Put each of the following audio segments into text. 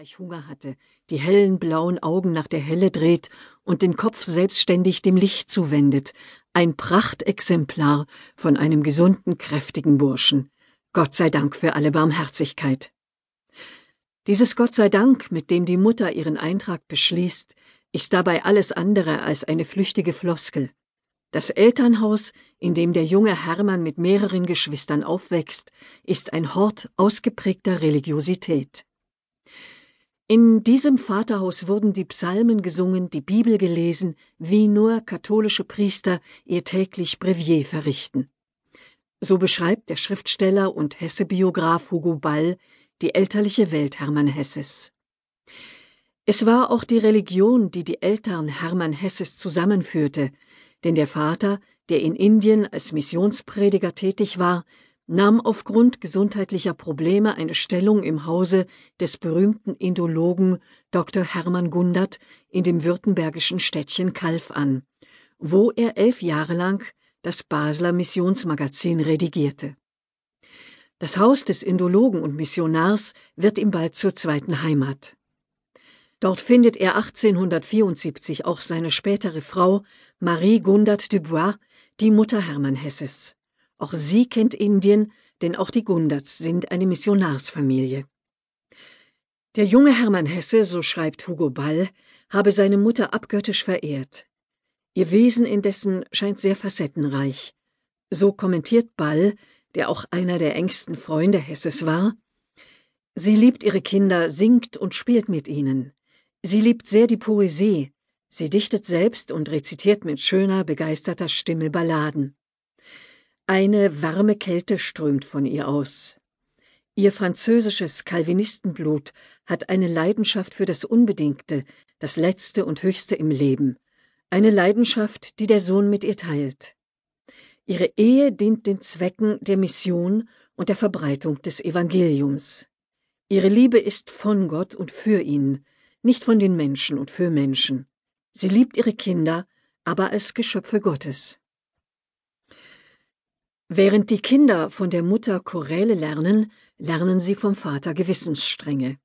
gleich Hunger hatte, die hellen blauen Augen nach der Helle dreht und den Kopf selbstständig dem Licht zuwendet, ein Prachtexemplar von einem gesunden, kräftigen Burschen. Gott sei Dank für alle Barmherzigkeit. Dieses Gott sei Dank, mit dem die Mutter ihren Eintrag beschließt, ist dabei alles andere als eine flüchtige Floskel. Das Elternhaus, in dem der junge Hermann mit mehreren Geschwistern aufwächst, ist ein Hort ausgeprägter Religiosität. In diesem Vaterhaus wurden die Psalmen gesungen, die Bibel gelesen, wie nur katholische Priester ihr täglich Brevier verrichten. So beschreibt der Schriftsteller und Hesse-Biograf Hugo Ball die elterliche Welt Hermann Hesses. Es war auch die Religion, die die Eltern Hermann Hesses zusammenführte, denn der Vater, der in Indien als Missionsprediger tätig war, nahm aufgrund gesundheitlicher Probleme eine Stellung im Hause des berühmten Indologen Dr. Hermann Gundert in dem württembergischen Städtchen Kalf an, wo er elf Jahre lang das Basler Missionsmagazin redigierte. Das Haus des Indologen und Missionars wird ihm bald zur zweiten Heimat. Dort findet er 1874 auch seine spätere Frau Marie Gundert Dubois, die Mutter Hermann Hesses. Auch sie kennt Indien, denn auch die Gunderts sind eine Missionarsfamilie. Der junge Hermann Hesse, so schreibt Hugo Ball, habe seine Mutter abgöttisch verehrt. Ihr Wesen indessen scheint sehr facettenreich. So kommentiert Ball, der auch einer der engsten Freunde Hesses war, Sie liebt ihre Kinder, singt und spielt mit ihnen. Sie liebt sehr die Poesie. Sie dichtet selbst und rezitiert mit schöner, begeisterter Stimme Balladen. Eine warme Kälte strömt von ihr aus. Ihr französisches Calvinistenblut hat eine Leidenschaft für das Unbedingte, das Letzte und Höchste im Leben, eine Leidenschaft, die der Sohn mit ihr teilt. Ihre Ehe dient den Zwecken der Mission und der Verbreitung des Evangeliums. Ihre Liebe ist von Gott und für ihn, nicht von den Menschen und für Menschen. Sie liebt ihre Kinder, aber als Geschöpfe Gottes. Während die Kinder von der Mutter Choräle lernen, lernen sie vom Vater Gewissensstrenge.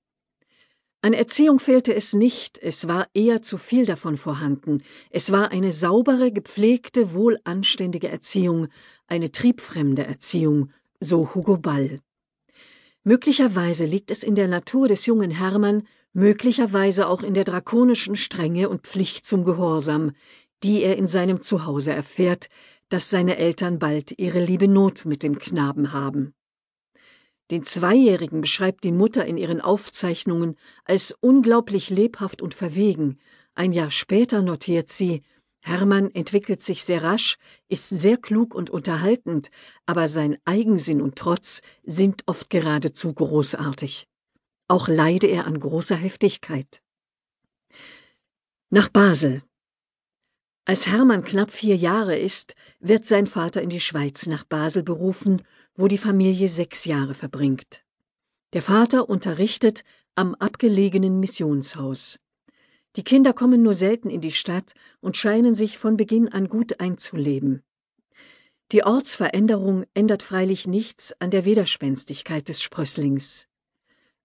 An Erziehung fehlte es nicht, es war eher zu viel davon vorhanden. Es war eine saubere, gepflegte, wohlanständige Erziehung, eine triebfremde Erziehung, so Hugo Ball. Möglicherweise liegt es in der Natur des jungen Hermann, möglicherweise auch in der drakonischen Strenge und Pflicht zum Gehorsam, die er in seinem Zuhause erfährt, dass seine Eltern bald ihre liebe Not mit dem Knaben haben. Den Zweijährigen beschreibt die Mutter in ihren Aufzeichnungen als unglaublich lebhaft und verwegen. Ein Jahr später notiert sie, Hermann entwickelt sich sehr rasch, ist sehr klug und unterhaltend, aber sein Eigensinn und Trotz sind oft geradezu großartig. Auch leide er an großer Heftigkeit. Nach Basel, als Hermann knapp vier Jahre ist, wird sein Vater in die Schweiz nach Basel berufen, wo die Familie sechs Jahre verbringt. Der Vater unterrichtet am abgelegenen Missionshaus. Die Kinder kommen nur selten in die Stadt und scheinen sich von Beginn an gut einzuleben. Die Ortsveränderung ändert freilich nichts an der Widerspenstigkeit des Sprösslings.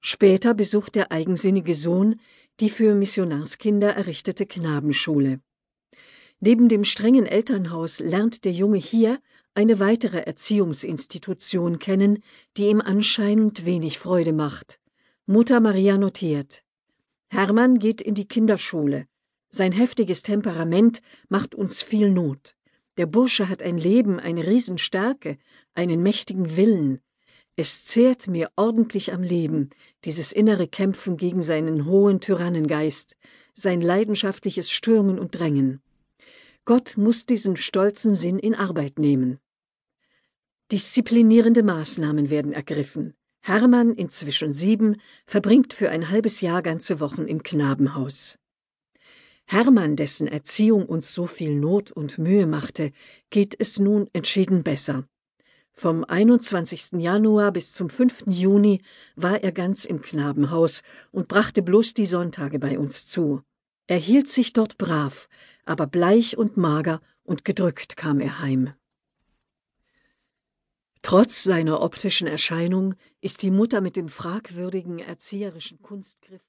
Später besucht der eigensinnige Sohn die für Missionarskinder errichtete Knabenschule. Neben dem strengen Elternhaus lernt der Junge hier eine weitere Erziehungsinstitution kennen, die ihm anscheinend wenig Freude macht. Mutter Maria notiert. Hermann geht in die Kinderschule. Sein heftiges Temperament macht uns viel Not. Der Bursche hat ein Leben, eine Riesenstärke, einen mächtigen Willen. Es zehrt mir ordentlich am Leben, dieses innere Kämpfen gegen seinen hohen Tyrannengeist, sein leidenschaftliches Stürmen und Drängen. Gott muss diesen stolzen Sinn in Arbeit nehmen. Disziplinierende Maßnahmen werden ergriffen. Hermann, inzwischen sieben, verbringt für ein halbes Jahr ganze Wochen im Knabenhaus. Hermann, dessen Erziehung uns so viel Not und Mühe machte, geht es nun entschieden besser. Vom 21. Januar bis zum 5. Juni war er ganz im Knabenhaus und brachte bloß die Sonntage bei uns zu. Er hielt sich dort brav, aber bleich und mager und gedrückt kam er heim. Trotz seiner optischen Erscheinung ist die Mutter mit dem fragwürdigen erzieherischen Kunstgriff